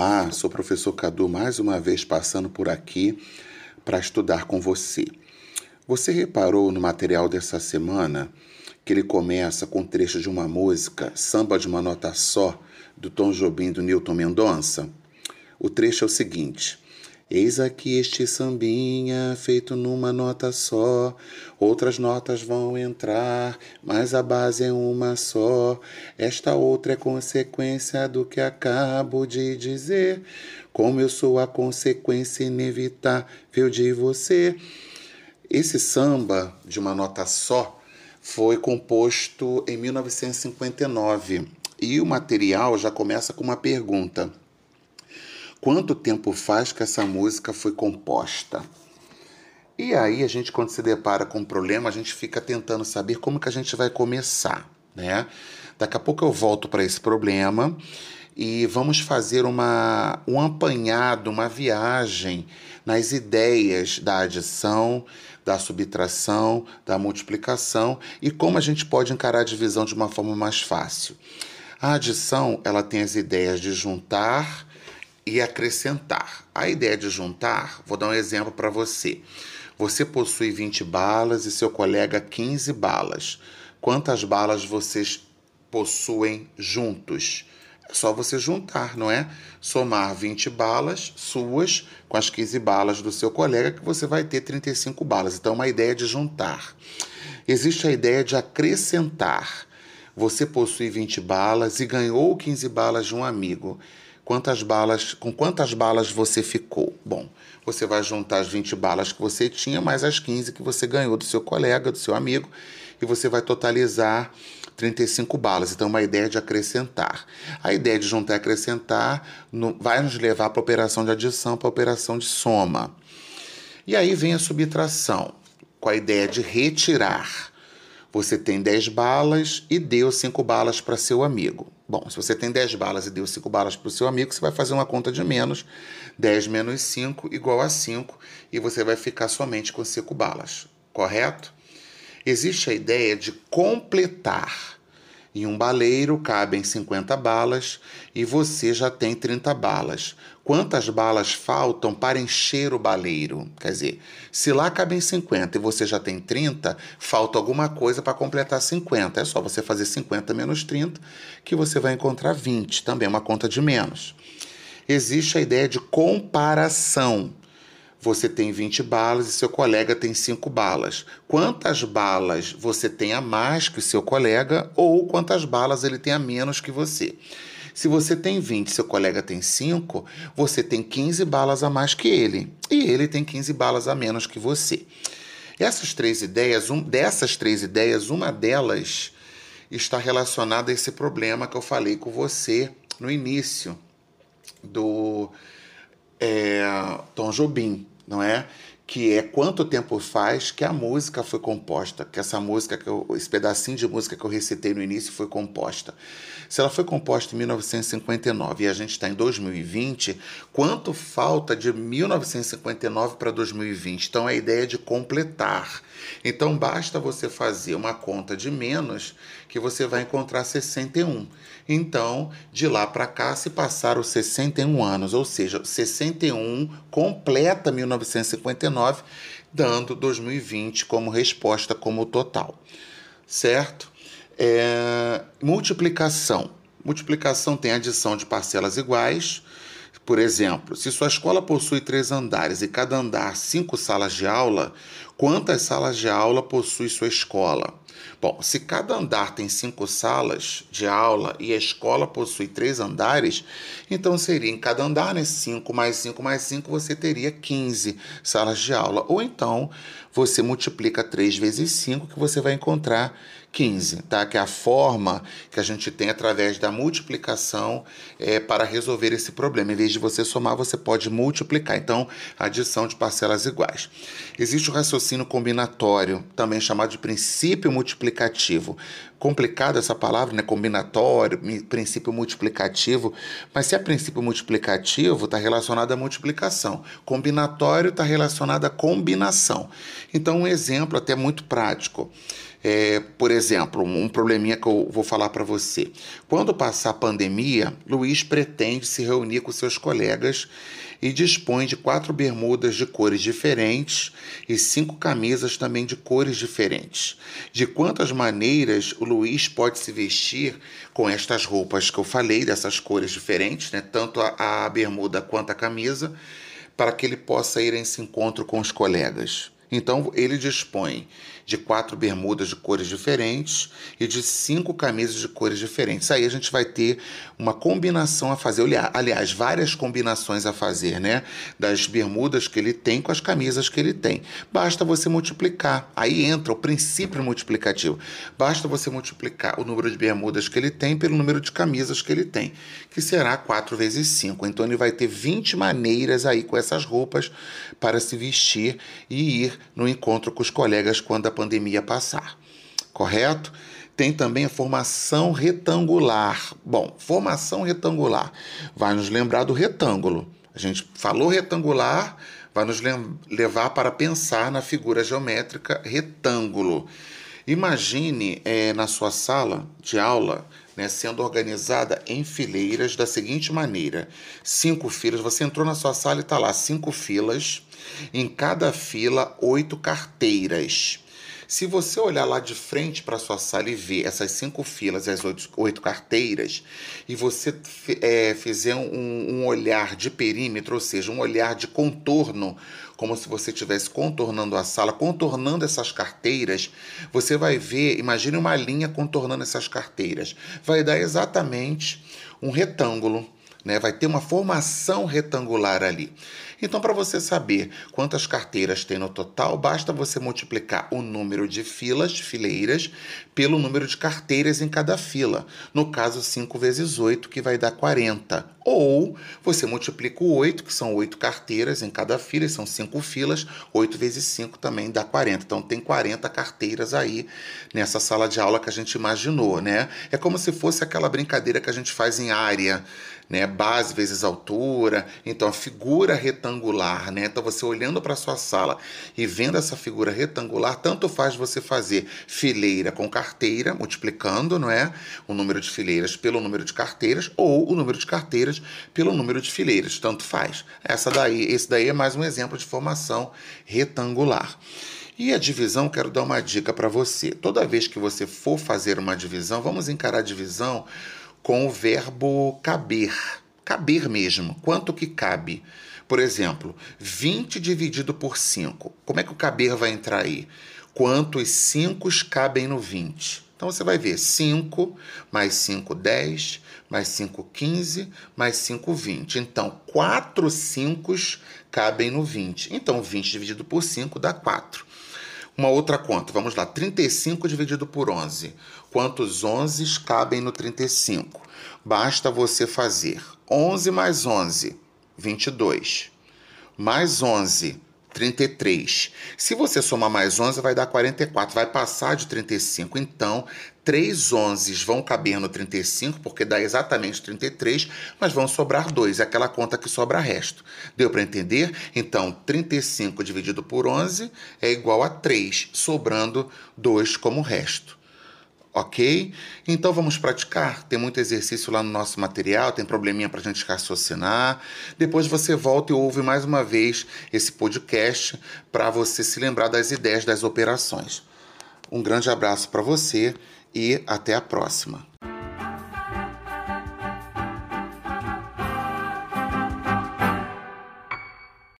Olá, sou o professor Cadu, mais uma vez passando por aqui para estudar com você. Você reparou no material dessa semana que ele começa com um trecho de uma música, Samba de uma Nota Só, do Tom Jobim do Newton Mendonça? O trecho é o seguinte. Eis aqui este sambinha feito numa nota só. Outras notas vão entrar, mas a base é uma só. Esta outra é consequência do que acabo de dizer. Como eu sou a consequência inevitável de você. Esse samba de uma nota só foi composto em 1959 e o material já começa com uma pergunta. Quanto tempo faz que essa música foi composta? E aí a gente quando se depara com um problema, a gente fica tentando saber como que a gente vai começar, né? Daqui a pouco eu volto para esse problema e vamos fazer uma, um apanhado, uma viagem nas ideias da adição, da subtração, da multiplicação e como a gente pode encarar a divisão de uma forma mais fácil. A adição, ela tem as ideias de juntar, e acrescentar. A ideia de juntar, vou dar um exemplo para você. Você possui 20 balas e seu colega 15 balas. Quantas balas vocês possuem juntos? É só você juntar, não é? Somar 20 balas suas com as 15 balas do seu colega, que você vai ter 35 balas. Então, uma ideia de juntar. Existe a ideia de acrescentar. Você possui 20 balas e ganhou 15 balas de um amigo. Quantas balas, com quantas balas você ficou? Bom, você vai juntar as 20 balas que você tinha mais as 15 que você ganhou do seu colega, do seu amigo, e você vai totalizar 35 balas. Então, uma ideia de acrescentar. A ideia de juntar e acrescentar no, vai nos levar para a operação de adição, para a operação de soma. E aí vem a subtração, com a ideia de retirar. Você tem 10 balas e deu 5 balas para seu amigo. Bom, se você tem 10 balas e deu 5 balas para o seu amigo, você vai fazer uma conta de menos. 10 menos 5 igual a 5 e você vai ficar somente com 5 balas, correto? Existe a ideia de completar. Em um baleiro cabem 50 balas e você já tem 30 balas. Quantas balas faltam para encher o baleiro? Quer dizer, se lá cabem 50 e você já tem 30, falta alguma coisa para completar 50. É só você fazer 50 menos 30 que você vai encontrar 20, também é uma conta de menos. Existe a ideia de comparação você tem 20 balas e seu colega tem 5 balas. Quantas balas você tem a mais que o seu colega ou quantas balas ele tem a menos que você? Se você tem 20 e seu colega tem 5, você tem 15 balas a mais que ele. E ele tem 15 balas a menos que você. Essas três ideias, um, dessas três ideias, uma delas está relacionada a esse problema que eu falei com você no início do Tom Jobim, não é? Que é quanto tempo faz que a música foi composta, que essa música, que eu, esse pedacinho de música que eu recitei no início foi composta. Se ela foi composta em 1959 e a gente está em 2020, quanto falta de 1959 para 2020? Então a ideia é de completar. Então basta você fazer uma conta de menos que você vai encontrar 61. Então, de lá para cá se passaram 61 anos, ou seja, 61 completa 1959, dando 2020 como resposta como total. Certo? É, multiplicação. Multiplicação tem adição de parcelas iguais. Por exemplo, se sua escola possui três andares e cada andar cinco salas de aula, quantas salas de aula possui sua escola? Bom, se cada andar tem cinco salas de aula e a escola possui três andares, então seria em cada andar, né? 5 mais 5 mais 5, você teria 15 salas de aula. Ou então você multiplica 3 vezes 5, que você vai encontrar 15, tá? Que é a forma que a gente tem através da multiplicação é, para resolver esse problema. Em vez de você somar, você pode multiplicar. Então, adição de parcelas iguais. Existe o raciocínio combinatório, também chamado de princípio multiplicativo. Complicada essa palavra, né? Combinatório, princípio multiplicativo. Mas se é princípio multiplicativo, está relacionado à multiplicação. Combinatório está relacionado à combinação. Então, um exemplo até muito prático. É, por exemplo, um probleminha que eu vou falar para você. Quando passar a pandemia, Luiz pretende se reunir com seus colegas e dispõe de quatro bermudas de cores diferentes e cinco camisas também de cores diferentes. De quantas maneiras o Luiz pode se vestir com estas roupas que eu falei, dessas cores diferentes, né? tanto a, a bermuda quanto a camisa, para que ele possa ir a esse encontro com os colegas? Então ele dispõe de quatro bermudas de cores diferentes e de cinco camisas de cores diferentes. Aí a gente vai ter uma combinação a fazer, aliás, várias combinações a fazer, né? Das bermudas que ele tem com as camisas que ele tem. Basta você multiplicar. Aí entra o princípio multiplicativo. Basta você multiplicar o número de bermudas que ele tem pelo número de camisas que ele tem, que será 4 vezes 5. Então ele vai ter 20 maneiras aí com essas roupas para se vestir e ir no encontro com os colegas quando a pandemia passar. Correto? Tem também a formação retangular. Bom, formação retangular vai nos lembrar do retângulo. A gente falou retangular, vai nos levar para pensar na figura geométrica retângulo. Imagine é, na sua sala de aula né, sendo organizada em fileiras da seguinte maneira: cinco filas. Você entrou na sua sala e está lá, cinco filas em cada fila, oito carteiras. Se você olhar lá de frente para sua sala e ver essas cinco filas e as oito, oito carteiras, e você é, fizer um, um olhar de perímetro, ou seja, um olhar de contorno, como se você estivesse contornando a sala, contornando essas carteiras, você vai ver, imagine uma linha contornando essas carteiras. Vai dar exatamente um retângulo né? Vai ter uma formação retangular ali. Então, para você saber quantas carteiras tem no total, basta você multiplicar o número de filas, fileiras, pelo número de carteiras em cada fila. No caso, 5 vezes 8, que vai dar 40. Ou você multiplica o 8, que são 8 carteiras em cada fila, são 5 filas, 8 vezes 5 também dá 40. Então, tem 40 carteiras aí nessa sala de aula que a gente imaginou, né? É como se fosse aquela brincadeira que a gente faz em área né? Base vezes altura. Então, a figura retangular, né? Então, você olhando para sua sala e vendo essa figura retangular, tanto faz você fazer fileira com carteira, multiplicando, não é? O número de fileiras pelo número de carteiras, ou o número de carteiras pelo número de fileiras, tanto faz. Essa daí, esse daí é mais um exemplo de formação retangular. E a divisão, quero dar uma dica para você. Toda vez que você for fazer uma divisão, vamos encarar a divisão com o verbo caber. Caber mesmo. Quanto que cabe? Por exemplo, 20 dividido por 5. Como é que o caber vai entrar aí? Quantos 5 cabem no 20? Então você vai ver 5 mais 5, 10, mais 5, 15, mais 5, 20. Então, 4 5 cabem no 20. Então, 20 dividido por 5 dá 4. Uma outra conta, vamos lá, 35 dividido por 11. Quantos 11 cabem no 35? Basta você fazer 11 mais 11, 22. Mais 11, 33. Se você somar mais 11, vai dar 44, vai passar de 35. Então, 3 11 vão caber no 35, porque dá exatamente 33, mas vão sobrar 2, é aquela conta que sobra resto. Deu para entender? Então, 35 dividido por 11 é igual a 3, sobrando 2 como resto ok? Então vamos praticar. Tem muito exercício lá no nosso material, tem probleminha para a gente raciocinar. Depois você volta e ouve mais uma vez esse podcast para você se lembrar das ideias das operações. Um grande abraço para você e até a próxima.